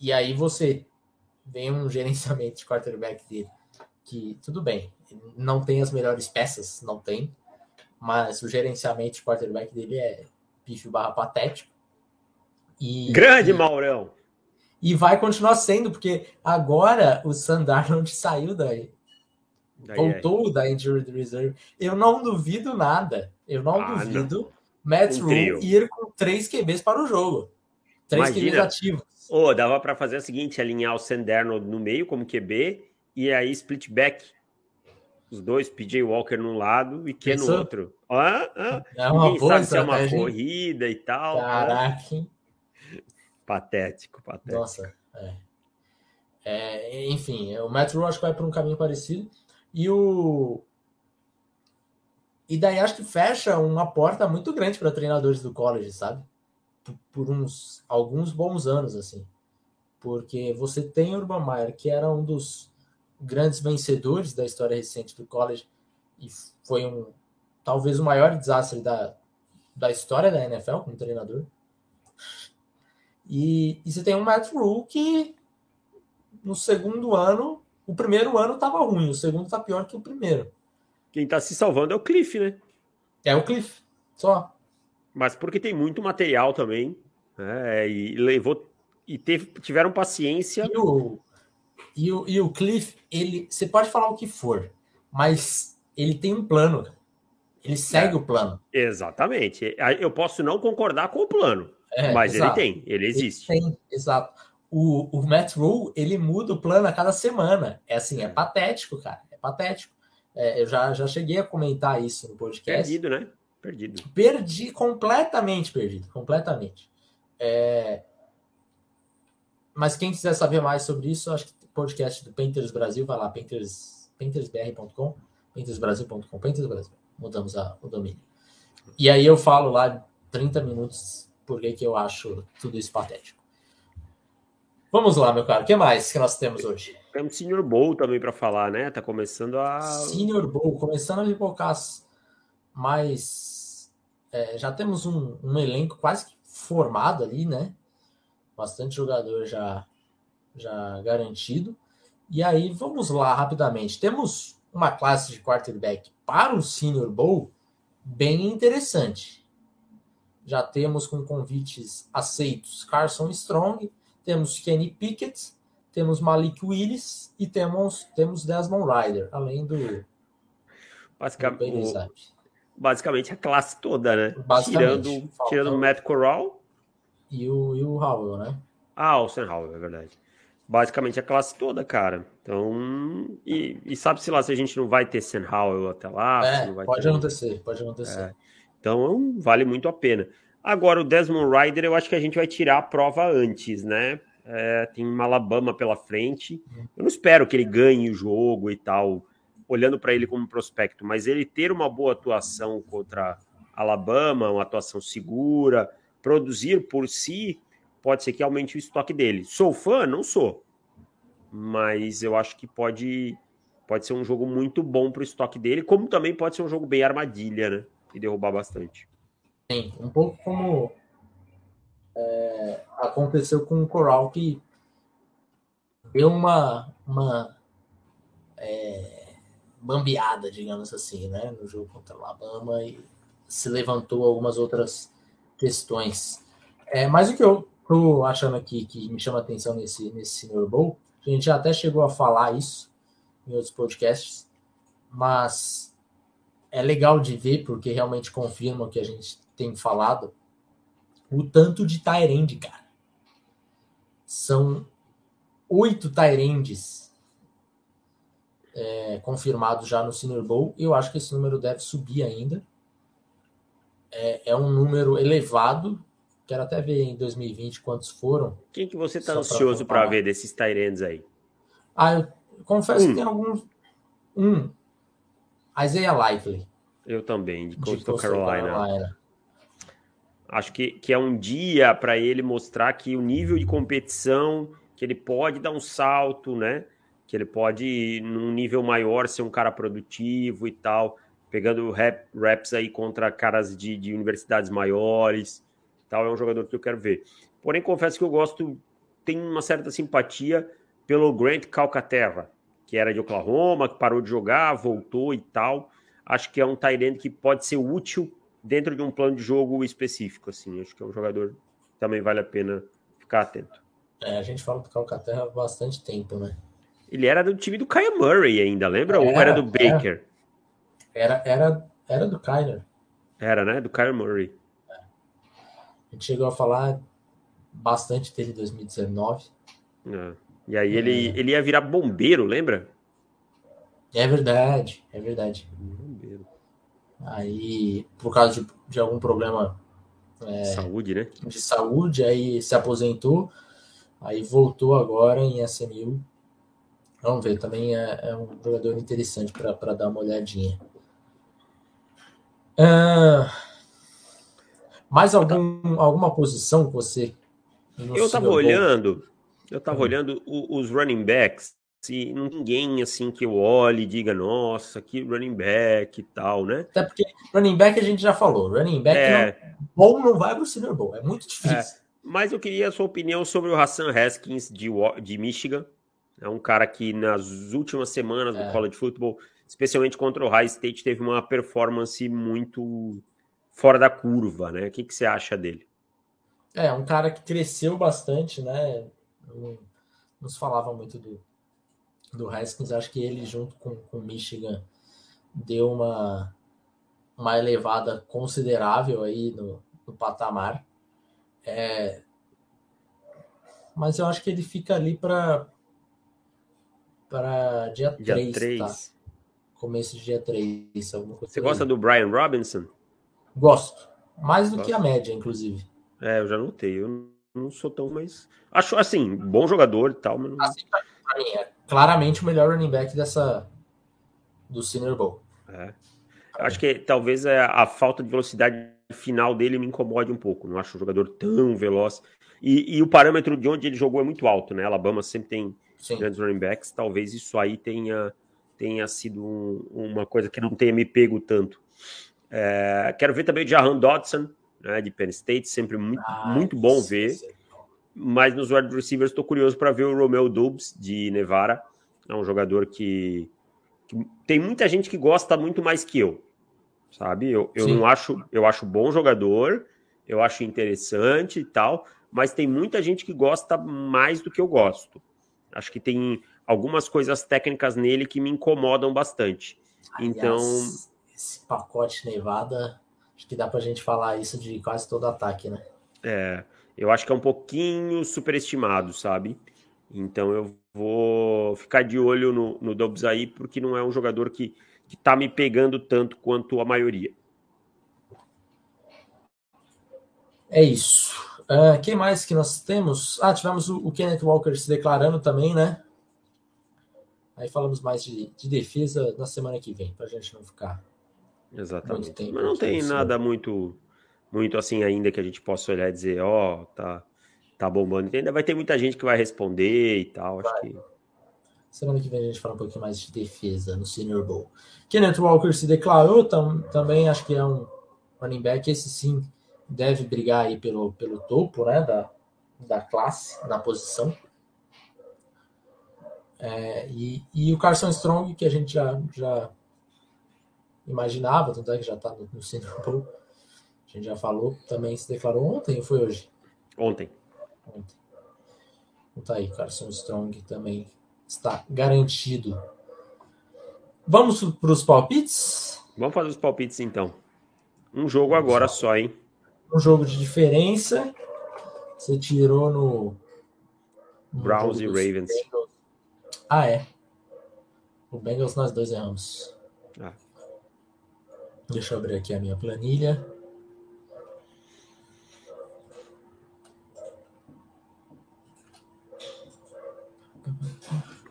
e aí você vem um gerenciamento de quarterback dele que, tudo bem, não tem as melhores peças, não tem, mas o gerenciamento de quarterback dele é pífio barra patético. E, Grande, e, Maurão! E vai continuar sendo, porque agora o Sandarnold saiu daí. daí voltou é. da Injured Reserve. Eu não duvido nada. Eu não ah, duvido não. Matt um Rule ir com três QBs para o jogo. Três Imagina, QBs ativos. Oh, dava para fazer o seguinte: alinhar o Sanderno no meio como QB e aí split back. Os dois, PJ Walker num lado e Ken no outro. Ah, ah, é uma Ninguém boa sabe se é uma corrida e tal. Caraca. Patético, patético. Nossa. É. É, enfim, o Matt Rule acho que vai por um caminho parecido. E o. E daí acho que fecha uma porta muito grande para treinadores do college, sabe? Por, uns alguns bons anos, assim. Porque você tem Urban Meyer, que era um dos grandes vencedores da história recente do college, e foi um talvez o maior desastre da, da história da NFL como treinador. E, e você tem um Matt Rule que no segundo ano, o primeiro ano estava ruim, o segundo está pior que o primeiro. Quem está se salvando é o Cliff, né? É o Cliff, só. Mas porque tem muito material também, né? E levou e teve, tiveram paciência. E o, e o, e o Cliff, ele, você pode falar o que for, mas ele tem um plano. Ele segue é, o plano. Exatamente. Eu posso não concordar com o plano, é, mas exato. ele tem, ele existe. Ele tem, exato. O, o Matt Rule, ele muda o plano a cada semana. É assim, é patético, cara. É patético. É, eu já, já cheguei a comentar isso no podcast. Perdido, né? Perdido. Perdi, completamente perdido, completamente. É... Mas quem quiser saber mais sobre isso, acho que o podcast do Painters Brasil, vai lá, painters, paintersbr.com, paintersbrasil.com, Painters Brasil mudamos a, o domínio. E aí eu falo lá 30 minutos porque que eu acho tudo isso patético. Vamos lá, meu caro. O que mais que nós temos hoje? Temos Senior Bowl também para falar, né? Tá começando a. Senior Bowl, começando a pipocar mas é, já temos um, um, elenco quase formado ali, né? Bastante jogador já, já garantido. E aí, vamos lá rapidamente. Temos uma classe de quarterback para o Senior Bowl bem interessante. Já temos com convites aceitos Carson Strong, temos Kenny Pickett, temos Malik Willis e temos, temos Desmond Ryder, além do. Basicamente, do basicamente a classe toda, né? Tirando, tirando o Matt Corral. E o, e o Howell, né? Ah, o Sam Howell, é verdade basicamente a classe toda, cara. Então, e, e sabe-se lá se a gente não vai ter Sam Howell até lá. É, pode ter... acontecer, pode acontecer. É. Então, vale muito a pena. Agora, o Desmond Ryder, eu acho que a gente vai tirar a prova antes, né? É, tem uma Alabama pela frente. Uhum. Eu não espero que ele ganhe o jogo e tal, olhando para ele como prospecto, mas ele ter uma boa atuação contra Alabama, uma atuação segura, produzir por si, pode ser que aumente o estoque dele. Sou fã? Não sou. Mas eu acho que pode, pode ser um jogo muito bom para o estoque dele, como também pode ser um jogo bem armadilha, né? E derrubar bastante. Sim, um pouco como é, aconteceu com o Coral, que deu uma, uma é, bambeada, digamos assim, né? No jogo contra o Alabama e se levantou algumas outras questões. É, mas o que eu tô achando aqui que me chama atenção nesse, nesse Senior Bowl, a gente já até chegou a falar isso em outros podcasts, mas é legal de ver porque realmente confirma o que a gente tem falado, o tanto de Tyrande, cara. São oito Tyrandes é, confirmados já no Senior Bowl. Eu acho que esse número deve subir ainda. É, é um número elevado Quero até ver em 2020 quantos foram. Quem que você está ansioso para ver desses Tyrands aí? Ah, eu confesso que tem alguns. Um. Isaiah Likely. Eu também, de Coastal, Carolina. Carolina. Acho que, que é um dia para ele mostrar que o nível de competição, que ele pode dar um salto, né? Que ele pode, num nível maior, ser um cara produtivo e tal, pegando rap, raps aí contra caras de, de universidades maiores tal, é um jogador que eu quero ver. Porém, confesso que eu gosto, tenho uma certa simpatia pelo Grant Calcaterra, que era de Oklahoma, que parou de jogar, voltou e tal. Acho que é um tight que pode ser útil dentro de um plano de jogo específico, assim. Acho que é um jogador que também vale a pena ficar atento. É, a gente fala do Calcaterra há bastante tempo, né? Ele era do time do Kyle Murray ainda, lembra? Era, Ou era do Baker? Era, era, era do Kyler. Era, né? Do Kyle Murray. A gente chegou a falar bastante dele em 2019. É. E aí ele, é. ele ia virar bombeiro, lembra? É verdade, é verdade. Bombeiro. Aí, por causa de, de algum problema é, saúde, né? De saúde, aí se aposentou. Aí voltou agora em SMU. Vamos ver, também é, é um jogador interessante para dar uma olhadinha. Uh, mais algum, alguma posição que você. Eu estava olhando, eu estava hum. olhando os running backs se ninguém assim que eu olhe e diga, nossa, que running back e tal, né? Até porque running back a gente já falou, running back é... não, bom não vai para o Super Bowl, é muito difícil. É. Mas eu queria a sua opinião sobre o Hassan Haskins de, de Michigan. É um cara que nas últimas semanas do é. college football, especialmente contra o High State, teve uma performance muito fora da curva, né? O que, que você acha dele? É, um cara que cresceu bastante, né? Não, não se falava muito do, do Haskins, acho que ele junto com o Michigan deu uma, uma elevada considerável aí no, no patamar. É, mas eu acho que ele fica ali para para dia, dia 3, 3. Tá? Começo de dia 3. Você gosta do Brian Robinson? Gosto. Mais do Gosto. que a média, inclusive. É, eu já notei. Eu não sou tão mais. Acho assim, bom jogador e tal, mas não... assim, pra mim, é claramente o melhor running back dessa do Senior Bowl. É. Acho que talvez a, a, falta de velocidade final dele me incomode um pouco. Não acho o jogador tão veloz. E, e, o parâmetro de onde ele jogou é muito alto, né? Alabama sempre tem Sim. grandes running backs. Talvez isso aí tenha, tenha sido um, uma coisa que não tenha me pego tanto. É, quero ver também o Jahan Dodson, né, de Penn State, sempre muito, ah, muito bom ver. Sim mas nos wide receivers estou curioso para ver o Romeo Dubs de Nevada. É um jogador que, que, tem muita gente que gosta muito mais que eu, sabe? Eu, eu não acho, eu acho bom jogador, eu acho interessante e tal, mas tem muita gente que gosta mais do que eu gosto. Acho que tem algumas coisas técnicas nele que me incomodam bastante. Aliás, então, esse pacote Nevada, acho que dá para a gente falar isso de quase todo ataque, né? É eu acho que é um pouquinho superestimado, sabe? Então eu vou ficar de olho no, no Dobbs aí, porque não é um jogador que, que tá me pegando tanto quanto a maioria. É isso. Uh, quem mais que nós temos? Ah, tivemos o, o, Kenneth Walker se declarando também, né? Aí falamos mais de, de defesa na semana que vem, para a gente não ficar. Exatamente. Mas não tem nada muito muito assim ainda que a gente possa olhar e dizer, ó, oh, tá, tá bombando. ainda vai ter muita gente que vai responder e tal. Acho que. Semana que vem a gente fala um pouquinho mais de defesa no Senior Bowl. Kenneth Walker se declarou tam, também, acho que é um running back, esse sim deve brigar aí pelo, pelo topo né, da, da classe, na posição. É, e, e o Carson Strong, que a gente já, já imaginava, tanto é que já está no, no Senior Bowl, a gente já falou, também se declarou ontem ou foi hoje? Ontem. Ontem. Então tá aí, Carson Strong também está garantido. Vamos para os palpites? Vamos fazer os palpites então. Um jogo agora só, hein? Um jogo de diferença. Você tirou no. no Browns e Ravens. Bengals. Ah, é. O Bengals nós dois erramos. Ah. Deixa eu abrir aqui a minha planilha.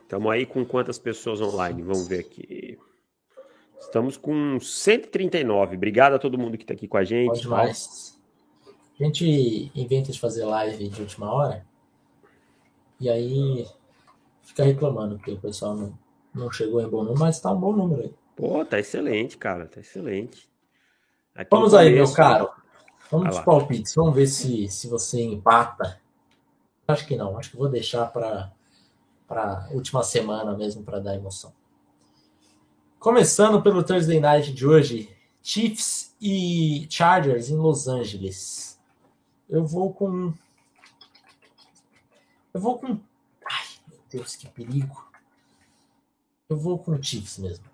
Estamos aí com quantas pessoas online? Vamos ver aqui. Estamos com 139. Obrigado a todo mundo que está aqui com a gente. Pode mais. A gente inventa de fazer live de última hora e aí fica reclamando porque o pessoal não, não chegou em bom número, mas está um bom número aí. Pô, tá excelente, cara, tá excelente. Aqui Vamos aí, meu caro. Vamos de palpites. Vamos ver se, se você empata. Acho que não. Acho que vou deixar para para última semana mesmo para dar emoção. Começando pelo Thursday Night de hoje, Chiefs e Chargers em Los Angeles. Eu vou com eu vou com ai, meu Deus, que perigo. Eu vou com o Chiefs mesmo.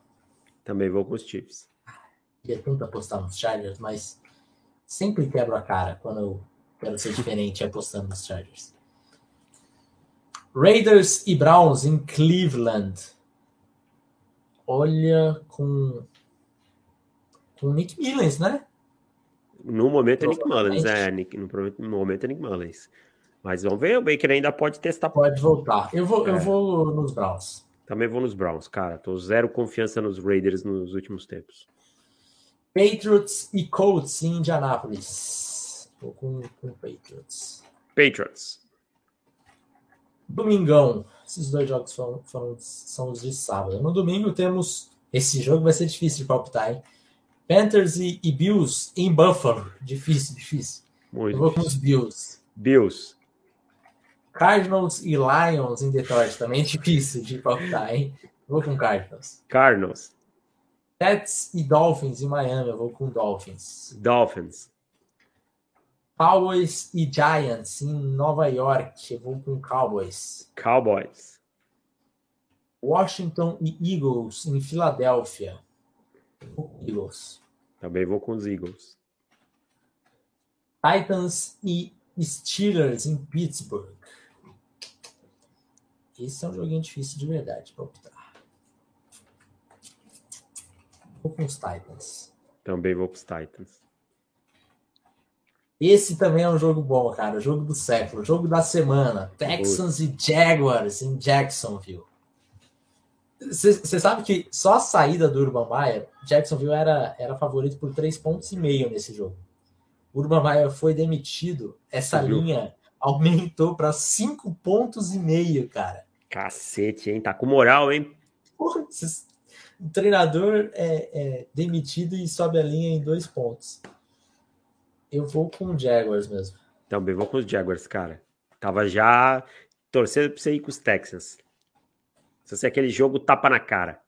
Também vou com os Chiefs. Queria tanto apostar nos Chargers, mas sempre quebro a cara quando eu quero ser diferente apostando nos Chargers. Raiders e Browns em Cleveland. Olha, com. Com Nick Mullins, né? No momento é Nick Mullins, é. Nick, no momento é Nick Mullins. Mas vamos ver, o Baker ainda pode testar. Pode voltar. Eu vou, é. eu vou nos Browns. Também vou nos Browns, cara. Tô zero confiança nos Raiders nos últimos tempos. Patriots e Colts em Indianápolis. Vou com, com Patriots. Patriots. Domingão. Esses dois jogos foram, foram, são os de sábado. No domingo temos. Esse jogo vai ser difícil de palpitar, hein? Panthers e, e Bills em Buffalo. Difícil, difícil. Muito Eu vou com os Bills. Bills. Cardinals e Lions em Detroit. Também é difícil de palpitar, hein? Vou com Cardinals. Cardinals. Pets e Dolphins em Miami. Eu vou com Dolphins. Dolphins. Cowboys e Giants em Nova York. Eu vou com Cowboys. Cowboys. Washington e Eagles em Filadélfia. Eagles. Também vou com os Eagles. Titans e Steelers em Pittsburgh. Esse é um joguinho difícil de verdade para optar. Vou com os Titans. Também vou com os Titans. Esse também é um jogo bom, cara. Jogo do século, jogo da semana. Texans e Jaguars em Jacksonville. Você sabe que só a saída do Urban Meyer, Jacksonville era, era favorito por três pontos e meio nesse jogo. O Urban Meyer foi demitido, essa linha aumentou para cinco pontos e meio, cara. Cacete, hein? Tá com moral, hein? Porra, o treinador é, é, demitido e sobe a linha em dois pontos. Eu vou com o Jaguars mesmo. Também vou com os Jaguars, cara. Tava já torcendo pra você ir com os Texans. Se você aquele jogo tapa na cara.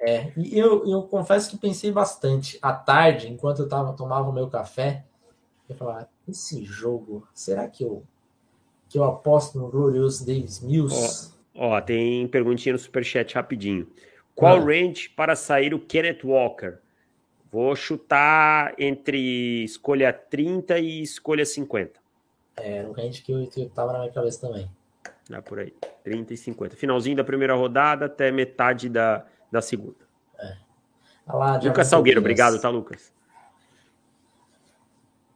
É, e eu, eu confesso que pensei bastante. À tarde, enquanto eu tava, tomava o meu café, eu falava, esse jogo, será que eu, que eu aposto no glorioso Davis Mills? Ó, ó tem perguntinha no superchat rapidinho. Qual ah. range para sair o Kenneth Walker? Vou chutar entre escolha 30 e escolha 50. É, no range que eu, que eu tava na minha cabeça também. Dá por aí. 30 e 50. Finalzinho da primeira rodada até metade da, da segunda. É. Lá, Lucas Salgueiro, obrigado, tá, Lucas?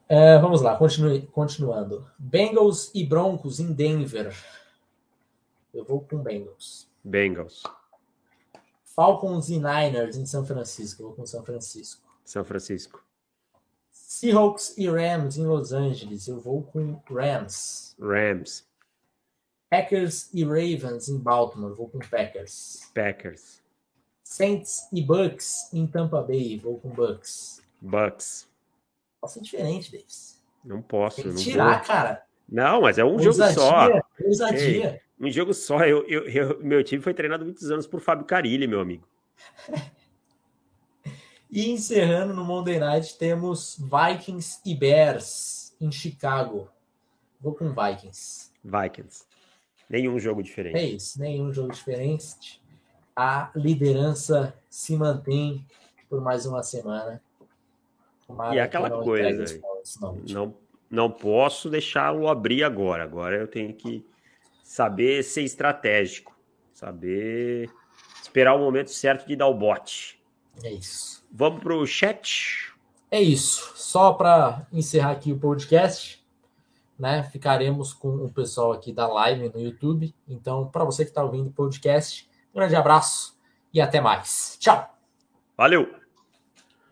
É, vamos lá, continue, continuando. Bengals e Broncos em Denver. Eu vou com Bengals. Bengals. Falcons e Niners em São Francisco. Eu vou com São Francisco. São Francisco. Seahawks e Rams em Los Angeles. Eu vou com Rams. Rams. Packers e Ravens em Baltimore, vou com Packers. Packers. Saints e Bucks em Tampa Bay, vou com Bucks. Bucks. Posso ser diferente, Davis. Não posso. Tem que tirar, cara. Não, mas é um ousadia, jogo só. Ousadia. Ei, um jogo só. Eu, eu, eu, meu time foi treinado muitos anos por Fábio Carilli, meu amigo. e encerrando no Monday Night, temos Vikings e Bears em Chicago. Vou com Vikings. Vikings. Nenhum jogo diferente. É isso, nenhum jogo diferente. A liderança se mantém por mais uma semana. Tomara e aquela coisa, não, não, não posso deixá-lo abrir agora. Agora eu tenho que saber ser estratégico, saber esperar o momento certo de dar o bote. É isso. Vamos para o chat? É isso. Só para encerrar aqui o podcast, né? Ficaremos com o pessoal aqui da live no YouTube. Então, para você que está ouvindo o podcast, um grande abraço e até mais. Tchau. Valeu!